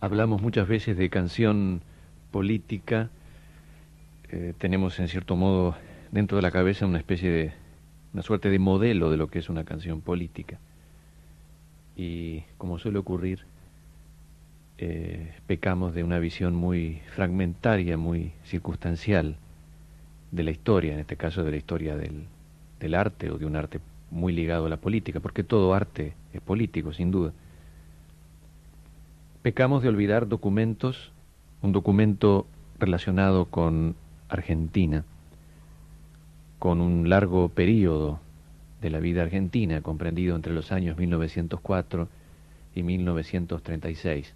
Hablamos muchas veces de canción política, eh, tenemos en cierto modo dentro de la cabeza una especie de, una suerte de modelo de lo que es una canción política. Y como suele ocurrir, eh, pecamos de una visión muy fragmentaria, muy circunstancial de la historia, en este caso de la historia del, del arte o de un arte muy ligado a la política, porque todo arte es político, sin duda. Pecamos de olvidar documentos, un documento relacionado con Argentina, con un largo periodo de la vida argentina, comprendido entre los años 1904 y 1936.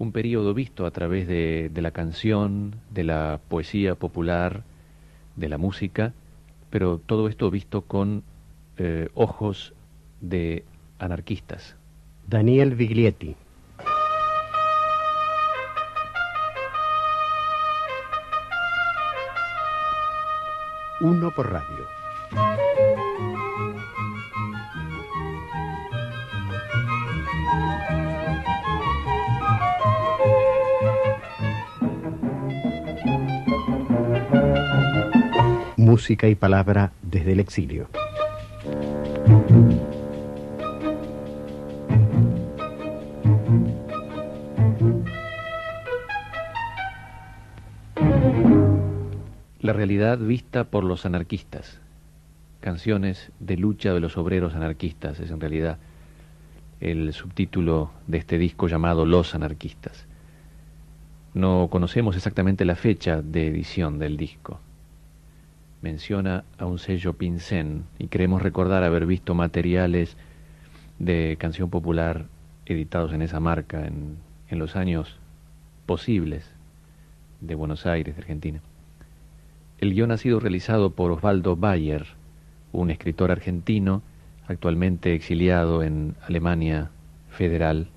Un periodo visto a través de, la canción, de la poesía popular, de la música, pero todo esto visto con eh, ojos de anarquistas. Daniel Viglietti. Uno por radio. Música y palabra desde el exilio. Realidad vista por los anarquistas. Canciones de lucha de los obreros anarquistas es en realidad el subtítulo de este disco llamado Los anarquistas. No conocemos exactamente la fecha de edición del disco. Menciona a un sello Pincén y queremos recordar haber visto materiales de canción popular editados en esa marca en, en los años posibles de Buenos Aires, de Argentina. El guion ha sido realizado por Osvaldo Bayer, un escritor argentino actualmente exiliado en Alemania Federal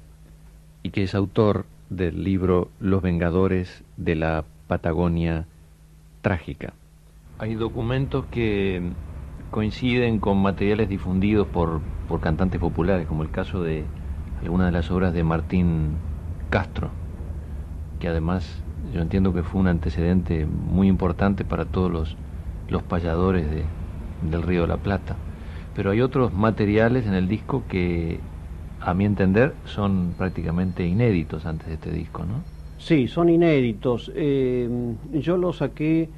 y que es autor del libro Los Vengadores de la Patagonia Trágica. Hay documentos que coinciden con materiales difundidos por, por cantantes populares, como el caso de algunas de las obras de Martín Castro, que además yo entiendo que fue un antecedente muy importante para todos los, los payadores de, del Río de la Plata. Pero hay otros materiales en el disco que, a mi entender, son prácticamente inéditos antes de este disco, ¿no? Sí, son inéditos. Eh, yo los saqué,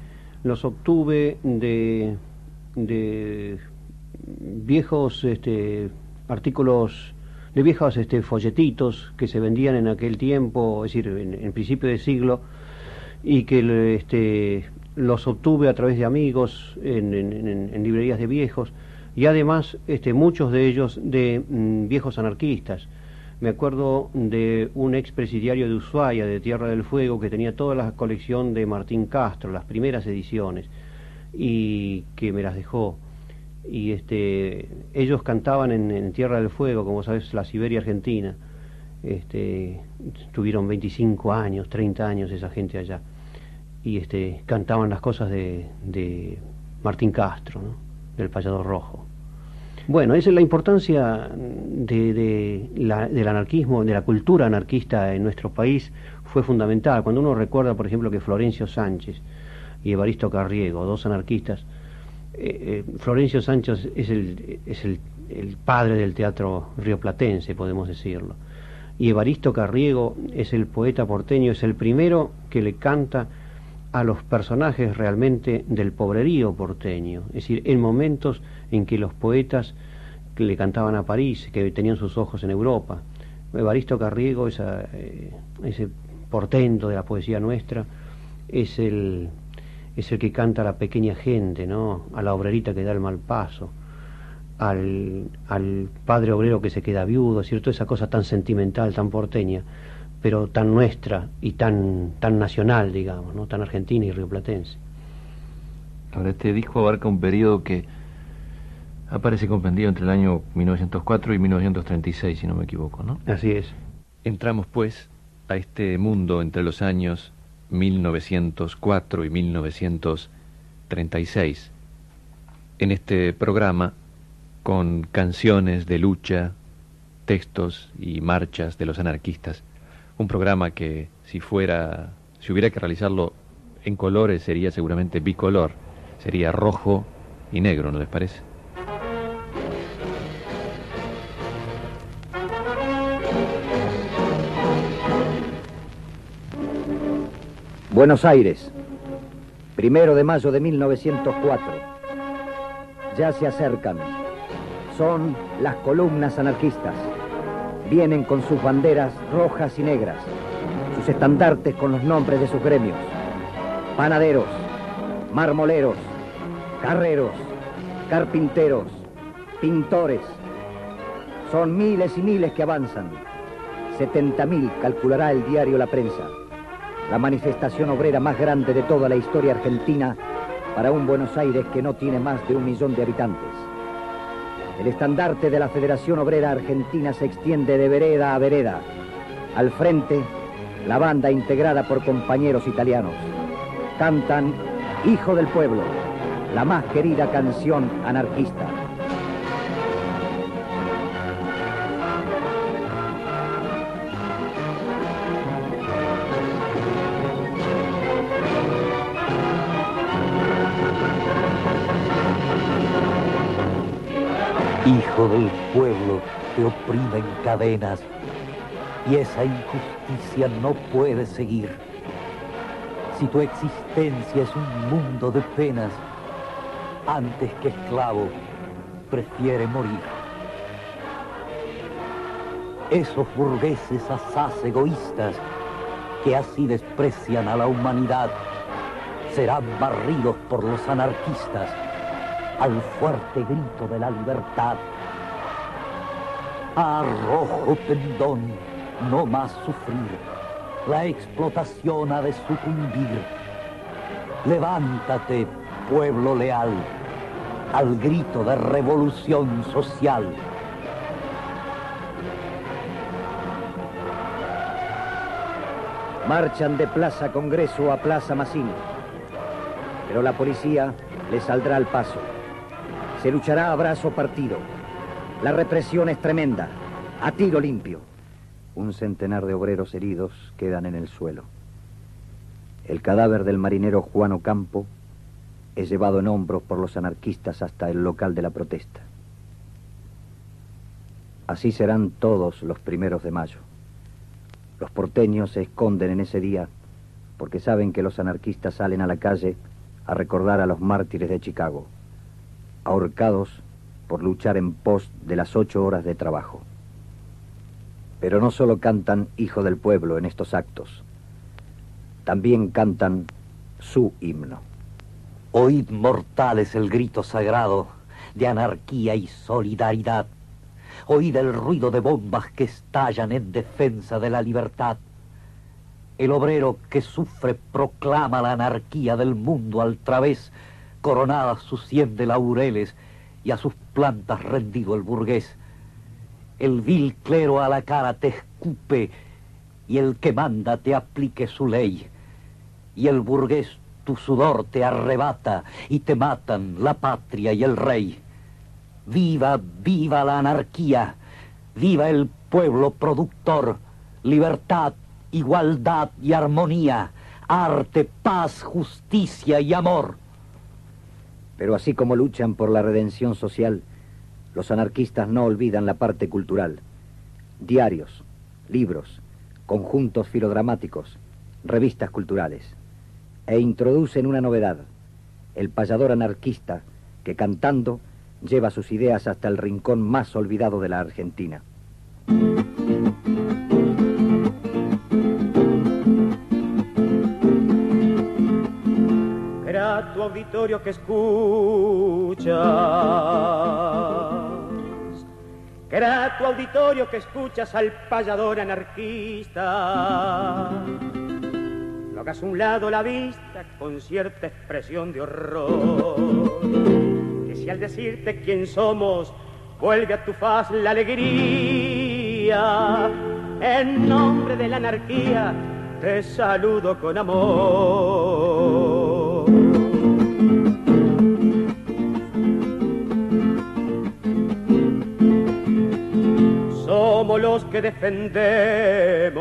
los obtuve de, de viejos este, artículos de viejos este, folletitos que se vendían en aquel tiempo, es decir, en, en principio de siglo, y que este, los obtuve a través de amigos en, en, librerías de viejos y además este, muchos de ellos de mm, viejos anarquistas. Me acuerdo de un expresidiario de Ushuaia, de Tierra del Fuego, que tenía toda la colección de Martín Castro, las primeras ediciones, y que me las dejó. Y este, ellos cantaban en, en Tierra del Fuego, como sabes, la Siberia Argentina. Este, tuvieron 25 años, 30 años esa gente allá y este, cantaban las cosas de, de Martín Castro, del payador rojo. Bueno, esa es la importancia de la, del anarquismo, de la cultura anarquista en nuestro país, fue fundamental. Cuando uno recuerda, por ejemplo, que Florencio Sánchez y Evaristo Carriego, dos anarquistas, eh, eh, Florencio Sánchez es, el, es el, el padre del teatro rioplatense, podemos decirlo, y Evaristo Carriego es el poeta porteño, es el primero que le canta a los personajes realmente del pobrerío porteño, es decir, en momentos en que los poetas le cantaban a París, que tenían sus ojos en Europa. Evaristo Carriego, eh, ese portento de la poesía nuestra, es el, es el que canta a la pequeña gente, ¿no? a la obrerita que da el mal paso, al, al padre obrero que se queda viudo, ¿cierto? Esa cosa tan sentimental, tan porteña pero tan nuestra y tan, tan nacional, digamos, ¿no? tan argentina y rioplatense. Ahora, este disco abarca un periodo que aparece comprendido entre el año 1904 y 1936, si no me equivoco, ¿no? Así es. Entramos, pues, a este mundo entre los años 1904 y 1936, en este programa con canciones de lucha, textos y marchas de los anarquistas un programa que si fuera, si hubiera que realizarlo en colores sería seguramente bicolor, sería rojo y negro, ¿no les parece? Buenos Aires, primero de mayo de 1904. Ya se acercan. Son las columnas anarquistas. Vienen con sus banderas rojas y negras, sus estandartes con los nombres de sus gremios. Panaderos, marmoleros, carreros, carpinteros, pintores. Son miles y miles que avanzan. 70.000 calculará el diario La Prensa. La manifestación obrera más grande de toda la historia argentina para un Buenos Aires que no tiene más de un millón de habitantes. El estandarte de la Federación Obrera Argentina se extiende de vereda a vereda. Al frente, la banda integrada por compañeros italianos. Cantan Hijo del Pueblo, la más querida canción anarquista. Hijo del pueblo, te oprime en cadenas y esa injusticia no puede seguir. Si tu existencia es un mundo de penas, antes que esclavo, prefiere morir. Esos burgueses asaz egoístas que así desprecian a la humanidad serán barridos por los anarquistas al fuerte grito de la libertad. Arrojo pendón, no más sufrir. La explotación ha de sucumbir. Levántate, pueblo leal, al grito de revolución social. Marchan de Plaza Congreso a Plaza Massini. Pero la policía les saldrá al paso. Se luchará a brazo partido. La represión es tremenda, a tiro limpio. Un centenar de obreros heridos quedan en el suelo. El cadáver del marinero Juan Ocampo es llevado en hombros por los anarquistas hasta el local de la protesta. Así serán todos los primeros de mayo. Los porteños se esconden en ese día porque saben que los anarquistas salen a la calle a recordar a los mártires de Chicago, ahorcados por luchar en pos de las ocho horas de trabajo. Pero no solo cantan Hijo del Pueblo en estos actos, también cantan su himno. Oíd mortales el grito sagrado de anarquía y solidaridad. Oíd el ruido de bombas que estallan en defensa de la libertad. El obrero que sufre proclama la anarquía del mundo al través, coronada sus cien de laureles y a sus plantas rendido el burgués. El vil clero a la cara te escupe y el que manda te aplique su ley. Y el burgués tu sudor te arrebata y te matan la patria y el rey. Viva, viva la anarquía, viva el pueblo productor, libertad, igualdad y armonía, arte, paz, justicia y amor. Pero así como luchan por la redención social, los anarquistas no olvidan la parte cultural. Diarios, libros, conjuntos filodramáticos, revistas culturales. E introducen una novedad, el payador anarquista que cantando lleva sus ideas hasta el rincón más olvidado de la Argentina. Auditorio que escuchas, grato auditorio que escuchas al payador anarquista. Lo hagas a un lado la vista con cierta expresión de horror y al decirte quién somos, vuelve a tu faz la alegría. En nombre de la anarquía, te saludo con amor. que defendemos.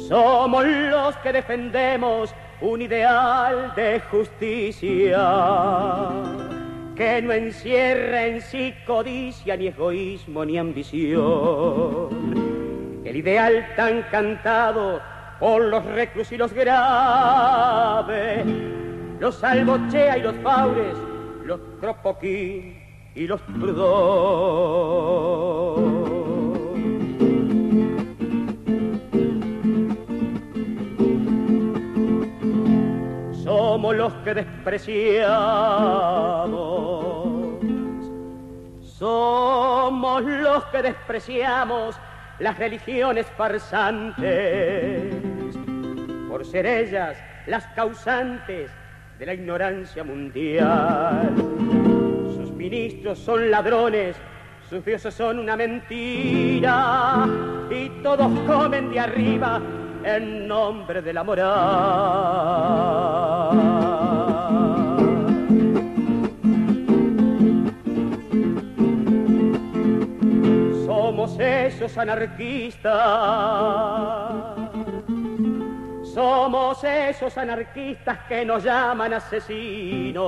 Somos los que defendemos un ideal de justicia que no encierra en sí codicia, ni egoísmo, ni ambición. El ideal tan cantado por los reclus y los graves, los albochea y los faures, los cropoquín y los prudón. somos los que despreciamos. Somos los que despreciamos las religiones farsantes, por ser ellas las causantes de la ignorancia mundial. Ministros son ladrones, sus dioses son una mentira, y todos comen de arriba en nombre de la moral. Somos esos anarquistas, somos esos anarquistas que nos llaman asesinos,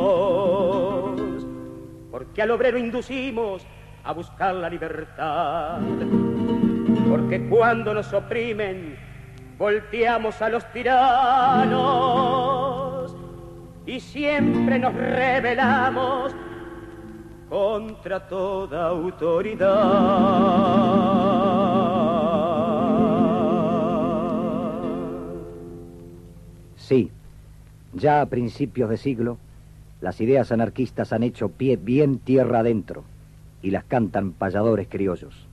porque al obrero inducimos a buscar la libertad, porque cuando nos oprimen, volteamos a los tiranos y siempre nos rebelamos contra toda autoridad. Sí, ya a principios de siglo, las ideas anarquistas han hecho pie bien tierra adentro y las cantan payadores criollos.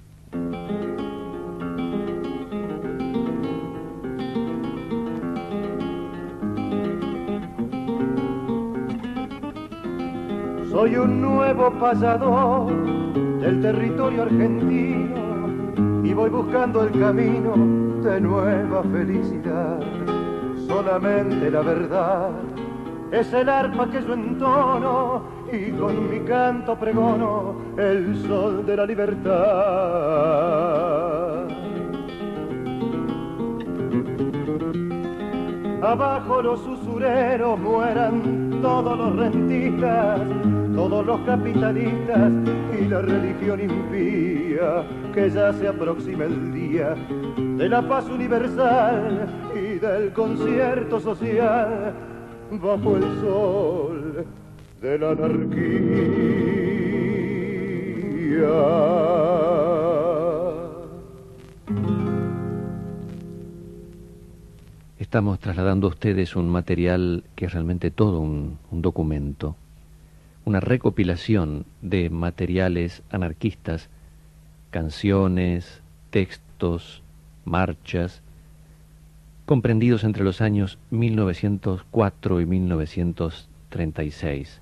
Soy un nuevo pasador del territorio argentino y voy buscando el camino de nueva felicidad. Solamente la verdad es el arpa que yo entono y con mi canto pregono el sol de la libertad. Abajo los usureros mueran todos los rentistas todos los capitalistas y la religión impía, que ya se aproxima el día de la paz universal y del concierto social bajo el sol de la anarquía. Estamos trasladando a ustedes un material que es realmente todo un, un documento una recopilación de materiales anarquistas, canciones, textos, marchas, comprendidos entre los años 1904 y 1936.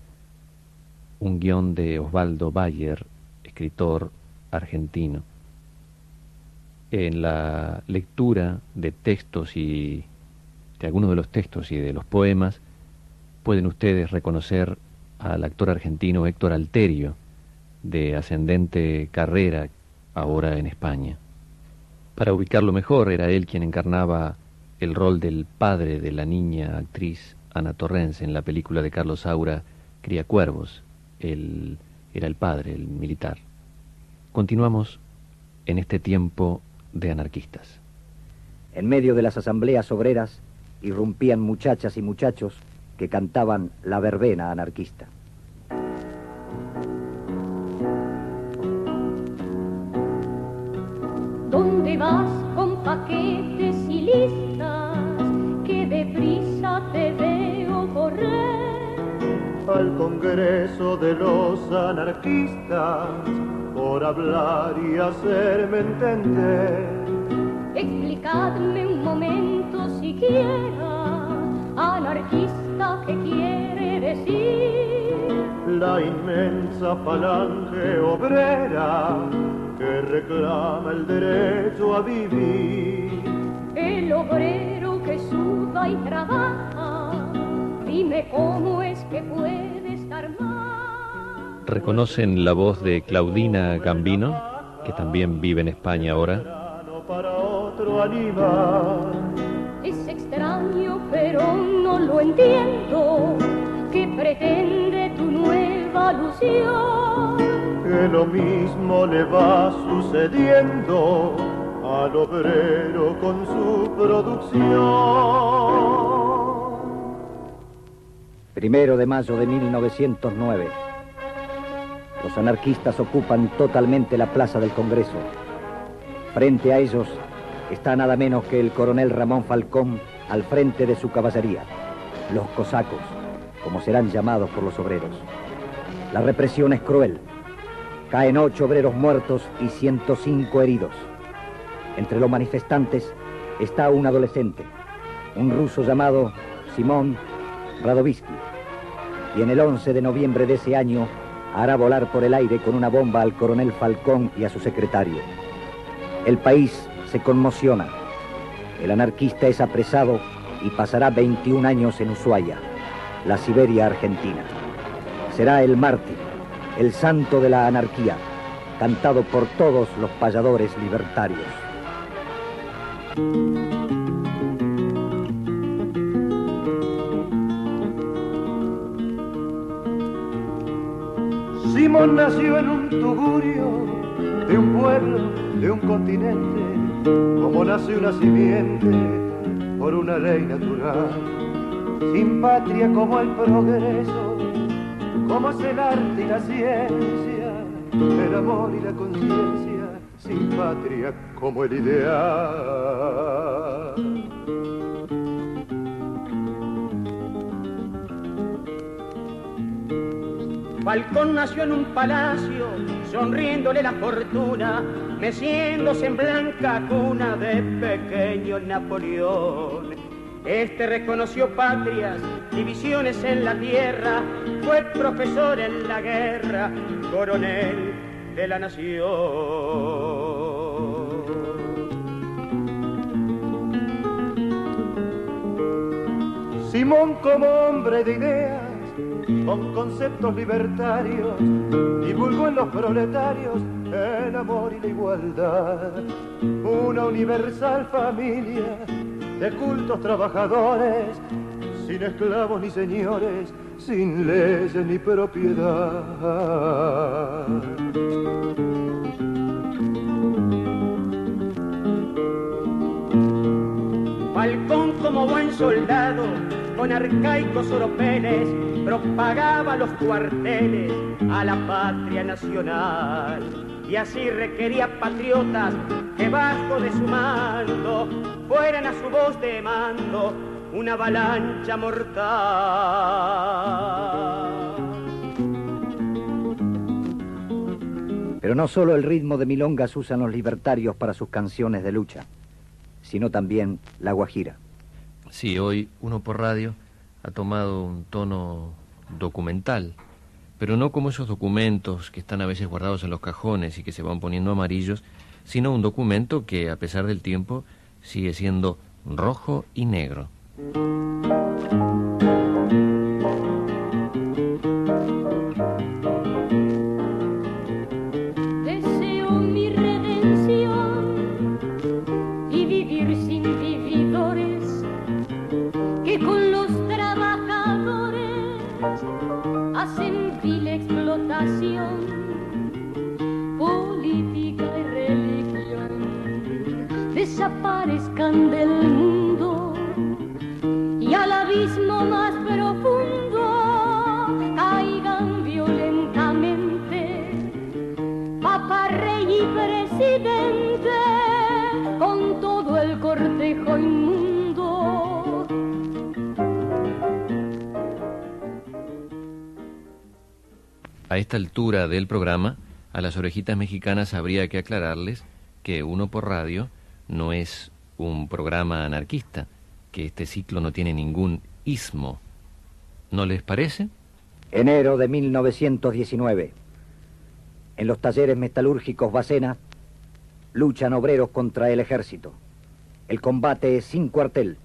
Un guion de Osvaldo Bayer, escritor argentino. En la lectura de textos y de algunos de los textos y de los poemas, pueden ustedes reconocer al actor argentino Héctor Alterio, de ascendente carrera ahora en España. Para ubicarlo mejor, era él quien encarnaba el rol del padre de la niña actriz Ana Torrens en la película de Carlos Saura, Cría Cuervos. Él era el padre, el militar. Continuamos en este tiempo de anarquistas. En medio de las asambleas obreras irrumpían muchachas y muchachos que cantaban la verbena anarquista. ¿Dónde vas Al Congreso de los Anarquistas, por hablar y hacerme entender. Explicadme un momento siquiera, anarquista ¿qué quiere decir? La inmensa falange obrera que reclama el derecho a vivir. El obrero que suda y trabaja, dime cómo es que puede estar más. ¿Reconocen la voz de Claudina Gambino, que también vive en España ahora? Para otro animal. Es extraño, pero no lo entiendo. ¿Qué pretende tu nueva alusión? Que lo mismo le va sucediendo al obrero con su producción. Primero de mayo de 1909. Los anarquistas ocupan totalmente la plaza del Congreso. Frente a ellos está nada menos que el coronel Ramón Falcón al frente de su caballería, los cosacos, como serán llamados por los obreros. La represión es cruel. Caen ocho obreros muertos y 105 heridos. Entre los manifestantes está un adolescente, un ruso llamado Simón Radovisky. Y en el 11 de noviembre de ese año hará volar por el aire con una bomba al coronel Falcón y a su secretario. El país se conmociona. El anarquista es apresado y pasará 21 años en Ushuaia, la Siberia argentina. Será el mártir, el santo de la anarquía, cantado por todos los payadores libertarios. Nació en un tugurio de un pueblo, de un continente, como nace una simiente por una ley natural, sin patria como el progreso, como es el arte y la ciencia, el amor y la conciencia, sin patria como el ideal. Falcón nació en un palacio, sonriéndole la fortuna, meciéndose en blanca cuna de pequeño Napoleón. Este reconoció patrias, divisiones en la tierra, fue profesor en la guerra, coronel de la nación. Simón como hombre de ideas, con conceptos libertarios, divulgó en los proletarios el amor y la igualdad, una universal familia de cultos trabajadores, sin esclavos ni señores, sin leyes ni propiedad. Falcón como buen soldado, con arcaicos oropeles, propagaba los cuarteles a la patria nacional. Y así requería patriotas que bajo de su mando fueran a su voz de mando una avalancha mortal. Pero no solo el ritmo de milongas usan los libertarios para sus canciones de lucha, sino también la guajira. Sí, hoy uno por radio ha tomado un tono documental, pero no como esos documentos que están a veces guardados en los cajones y que se van poniendo amarillos, sino un documento que a pesar del tiempo sigue siendo rojo y negro. Desaparezcan del mundo y al abismo más profundo caigan violentamente Papa, rey y presidente, con todo el cortejo inmundo. A esta altura del programa, a las orejitas mexicanas habría que aclararles que Uno por Radio no es un programa anarquista, que este ciclo no tiene ningún ismo. ¿No les parece? Enero de 1919. En los talleres metalúrgicos Bacena luchan obreros contra el ejército. El combate es sin cuartel.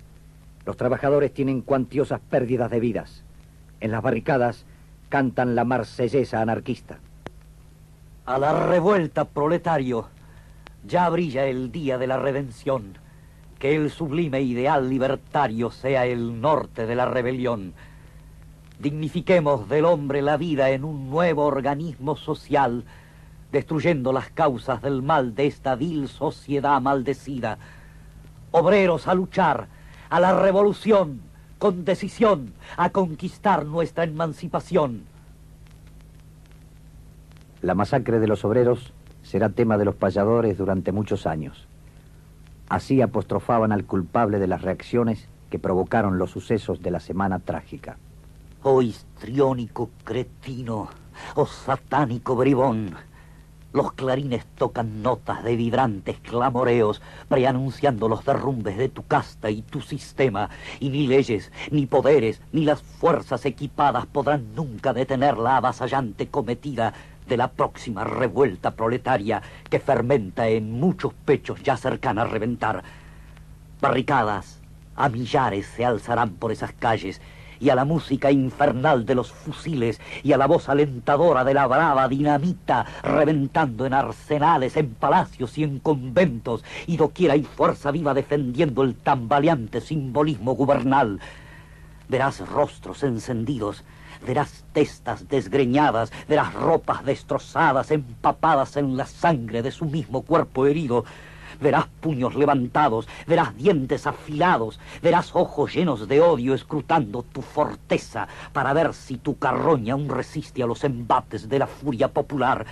Los trabajadores tienen cuantiosas pérdidas de vidas. En las barricadas cantan la marsellesa anarquista. A la revuelta, proletario. Ya brilla el día de la redención. que el sublime ideal libertario sea el norte de la rebelión. Dignifiquemos del hombre la vida en un nuevo organismo social, destruyendo las causas del mal de esta vil sociedad maldecida. Obreros a luchar, a la revolución, con decisión, a conquistar nuestra emancipación. La masacre de los obreros será tema de los payadores durante muchos años. Así apostrofaban al culpable de las reacciones que provocaron los sucesos de la semana trágica. Oh histriónico cretino, oh satánico bribón, los clarines tocan notas de vibrantes clamoreos, preanunciando los derrumbes de tu casta y tu sistema, y ni leyes, ni poderes, ni las fuerzas equipadas podrán nunca detener la avasallante cometida de la próxima revuelta proletaria que fermenta en muchos pechos ya cercana a reventar. Barricadas a millares se alzarán por esas calles y a la música infernal de los fusiles y a la voz alentadora de la brava dinamita reventando en arsenales, en palacios y en conventos y doquiera hay fuerza viva defendiendo el tambaleante simbolismo gubernal. Verás rostros encendidos, verás testas desgreñadas, verás ropas destrozadas, empapadas en la sangre de su mismo cuerpo herido, verás puños levantados, verás dientes afilados, verás ojos llenos de odio escrutando tu forteza para ver si tu carroña aún resiste a los embates de la furia popular.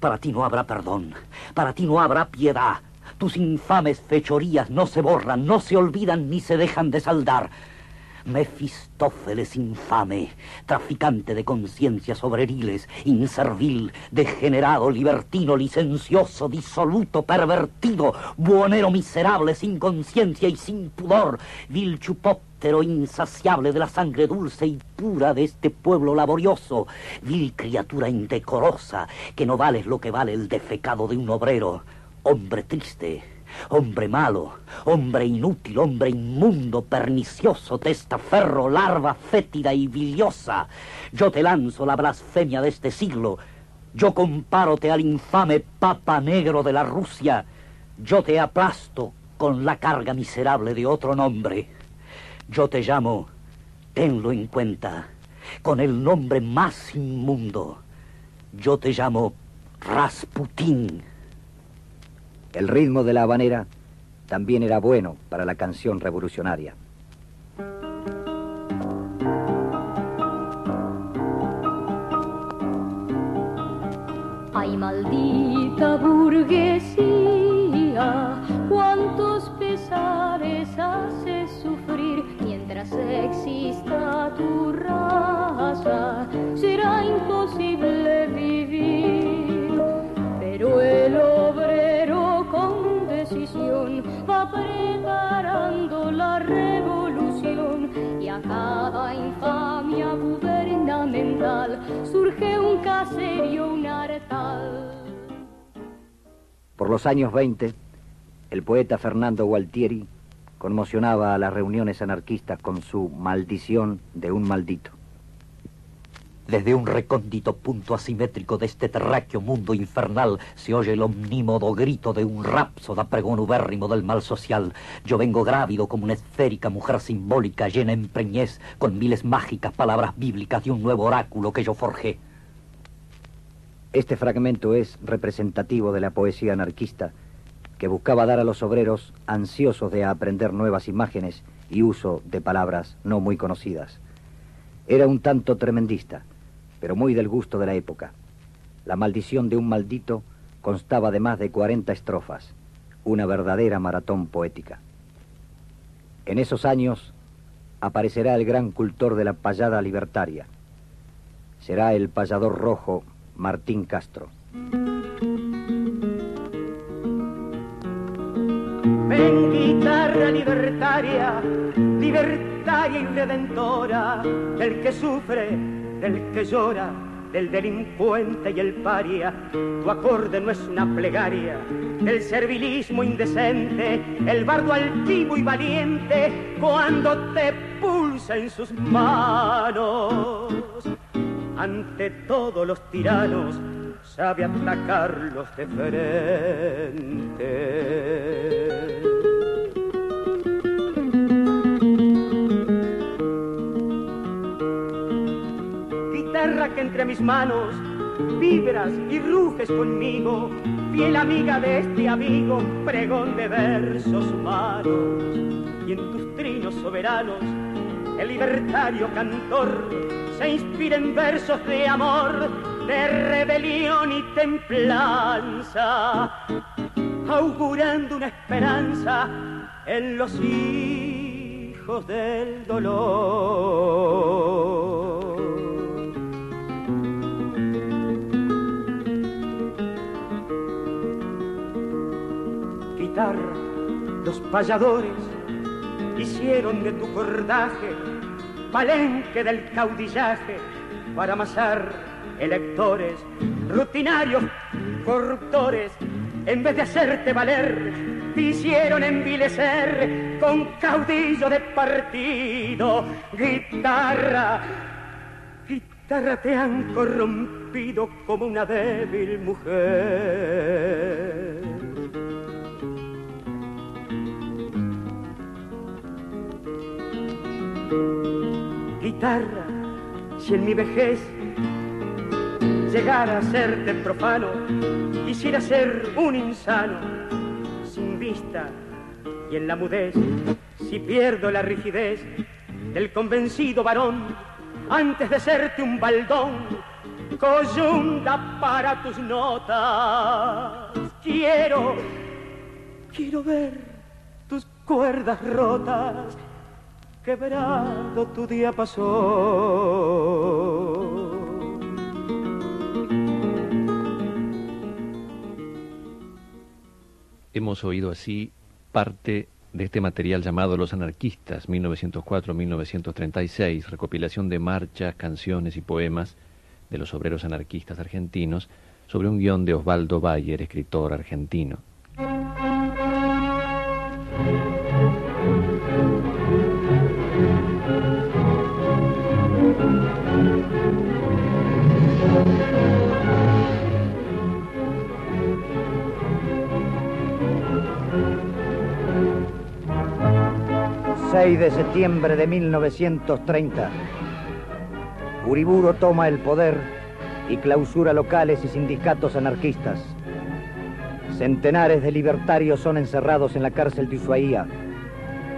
Para ti no habrá perdón, para ti no habrá piedad. Tus infames fechorías no se borran, no se olvidan ni se dejan de saldar. Mefistófeles infame, traficante de conciencias obreriles, inservil, degenerado, libertino, licencioso, disoluto, pervertido, buonero miserable, sin conciencia y sin pudor, vil chupóptero insaciable de la sangre dulce y pura de este pueblo laborioso, vil criatura indecorosa, que no vales lo que vale el defecado de un obrero, hombre triste, Hombre malo, hombre inútil, hombre inmundo, pernicioso, testaferro, larva fétida y biliosa. Yo te lanzo la blasfemia de este siglo. Yo compárote al infame Papa Negro de la Rusia. Yo te aplasto con la carga miserable de otro nombre. Yo te llamo, tenlo en cuenta, con el nombre más inmundo. Yo te llamo Rasputín. El ritmo de la habanera también era bueno para la canción revolucionaria. Ay, maldita burguesía, cuántos pesares hace sufrir mientras exista tu raza, será imposible vivir. Preparando la revolución y a cada infamia gubernamental surge un caserio, un hartal. Por los años 20, el poeta Fernando Gualtieri conmocionaba a las reuniones anarquistas con su maldición de un maldito. Desde un recóndito punto asimétrico de este terráqueo mundo infernal se oye el omnímodo grito de un rapsoda pregón ubérrimo del mal social. Yo vengo grávido como una esférica mujer simbólica llena en preñez con miles mágicas palabras bíblicas de un nuevo oráculo que yo forjé. Este fragmento es representativo de la poesía anarquista que buscaba dar a los obreros ansiosos de aprender nuevas imágenes y uso de palabras no muy conocidas. Era un tanto tremendista, pero muy del gusto de la época. La maldición de un maldito constaba de más de 40 estrofas, una verdadera maratón poética. En esos años aparecerá el gran cultor de la payada libertaria. Será el payador rojo Martín Castro. Ven guitarra libertaria, libertaria y redentora, del que sufre, del que llora, del delincuente y el paria. Tu acorde no es una plegaria, el servilismo indecente, el bardo altivo y valiente, cuando te pulsa en sus manos. Ante todos los tiranos, sabe atacarlos de frente. Entre mis manos, vibras y ruges conmigo, fiel amiga de este amigo, pregón de versos humanos. Y en tus trinos soberanos, el libertario cantor se inspira en versos de amor, de rebelión y templanza, augurando una esperanza en los hijos del dolor. Los payadores hicieron de tu cordaje palenque del caudillaje para amasar electores, rutinarios, corruptores, en vez de hacerte valer, te hicieron envilecer con caudillo de partido. Guitarra, guitarra te han corrompido como una débil mujer. Guitarra, si en mi vejez llegara a serte profano, quisiera ser un insano, sin vista y en la mudez, si pierdo la rigidez del convencido varón, antes de serte un baldón, coyunda para tus notas. Quiero, quiero ver tus cuerdas rotas, quebrado tu día pasó. Hemos oído así parte de este material llamado Los Anarquistas, 1904-1936, recopilación de marchas, canciones y poemas de los obreros anarquistas argentinos, sobre un guion de Osvaldo Bayer, escritor argentino. De septiembre de 1930. Uriburo toma el poder y clausura locales y sindicatos anarquistas. Centenares de libertarios son encerrados en la cárcel de Ushuaía.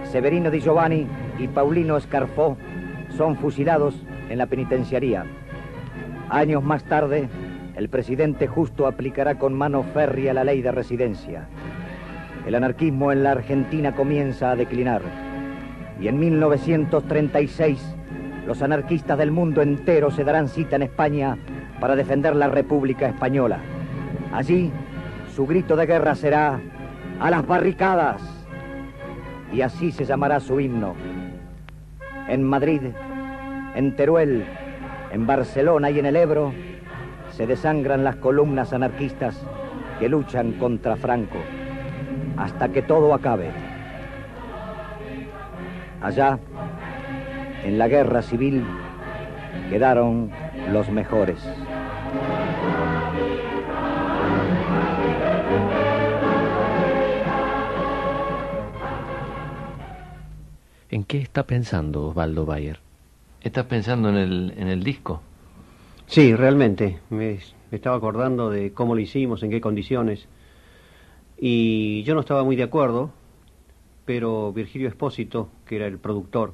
Severino Di Giovanni y Paulino Escarfó son fusilados en la penitenciaría. Años más tarde, el presidente justo aplicará con mano férrea la ley de residencia. El anarquismo en la Argentina comienza a declinar y en 1936 los anarquistas del mundo entero se darán cita en España para defender la República Española. Allí su grito de guerra será a las barricadas y así se llamará su himno. En Madrid, en Teruel, en Barcelona y en el Ebro se desangran las columnas anarquistas que luchan contra Franco hasta que todo acabe. Allá, en la guerra civil, quedaron los mejores. ¿En qué está pensando Osvaldo Bayer? ¿Está pensando en el, en el disco? Sí, realmente. Me, me estaba acordando de cómo lo hicimos, en qué condiciones. Y yo no estaba muy de acuerdo pero Virgilio Espósito, que era el productor,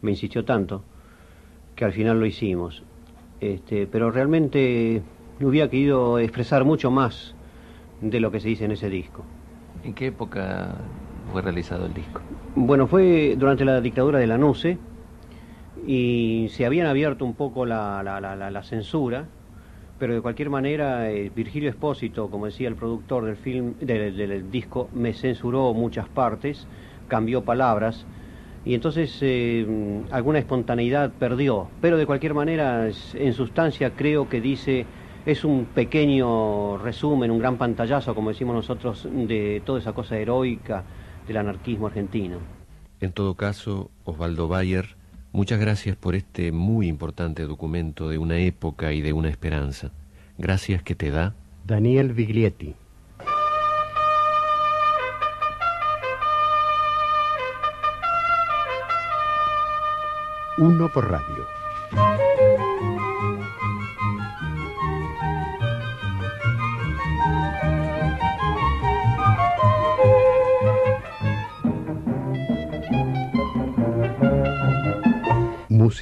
me insistió tanto que al final lo hicimos. Este, pero realmente hubiera querido expresar mucho más de lo que se dice en ese disco. ¿En qué época fue realizado el disco? Bueno, fue durante la dictadura de la NUCE y se habían abierto un poco la, la, la, la censura, pero de cualquier manera eh, Virgilio Espósito, como decía el productor del film, del, disco, me censuró muchas partes cambió palabras y entonces eh, alguna espontaneidad perdió. Pero de cualquier manera, en sustancia creo que dice, es un pequeño resumen, un gran pantallazo, como decimos nosotros, de toda esa cosa heroica del anarquismo argentino. En todo caso, Osvaldo Bayer, muchas gracias por este muy importante documento de una época y de una esperanza. Gracias que te da Daniel Viglietti. Uno por radio.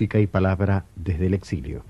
Y palabra desde el exilio.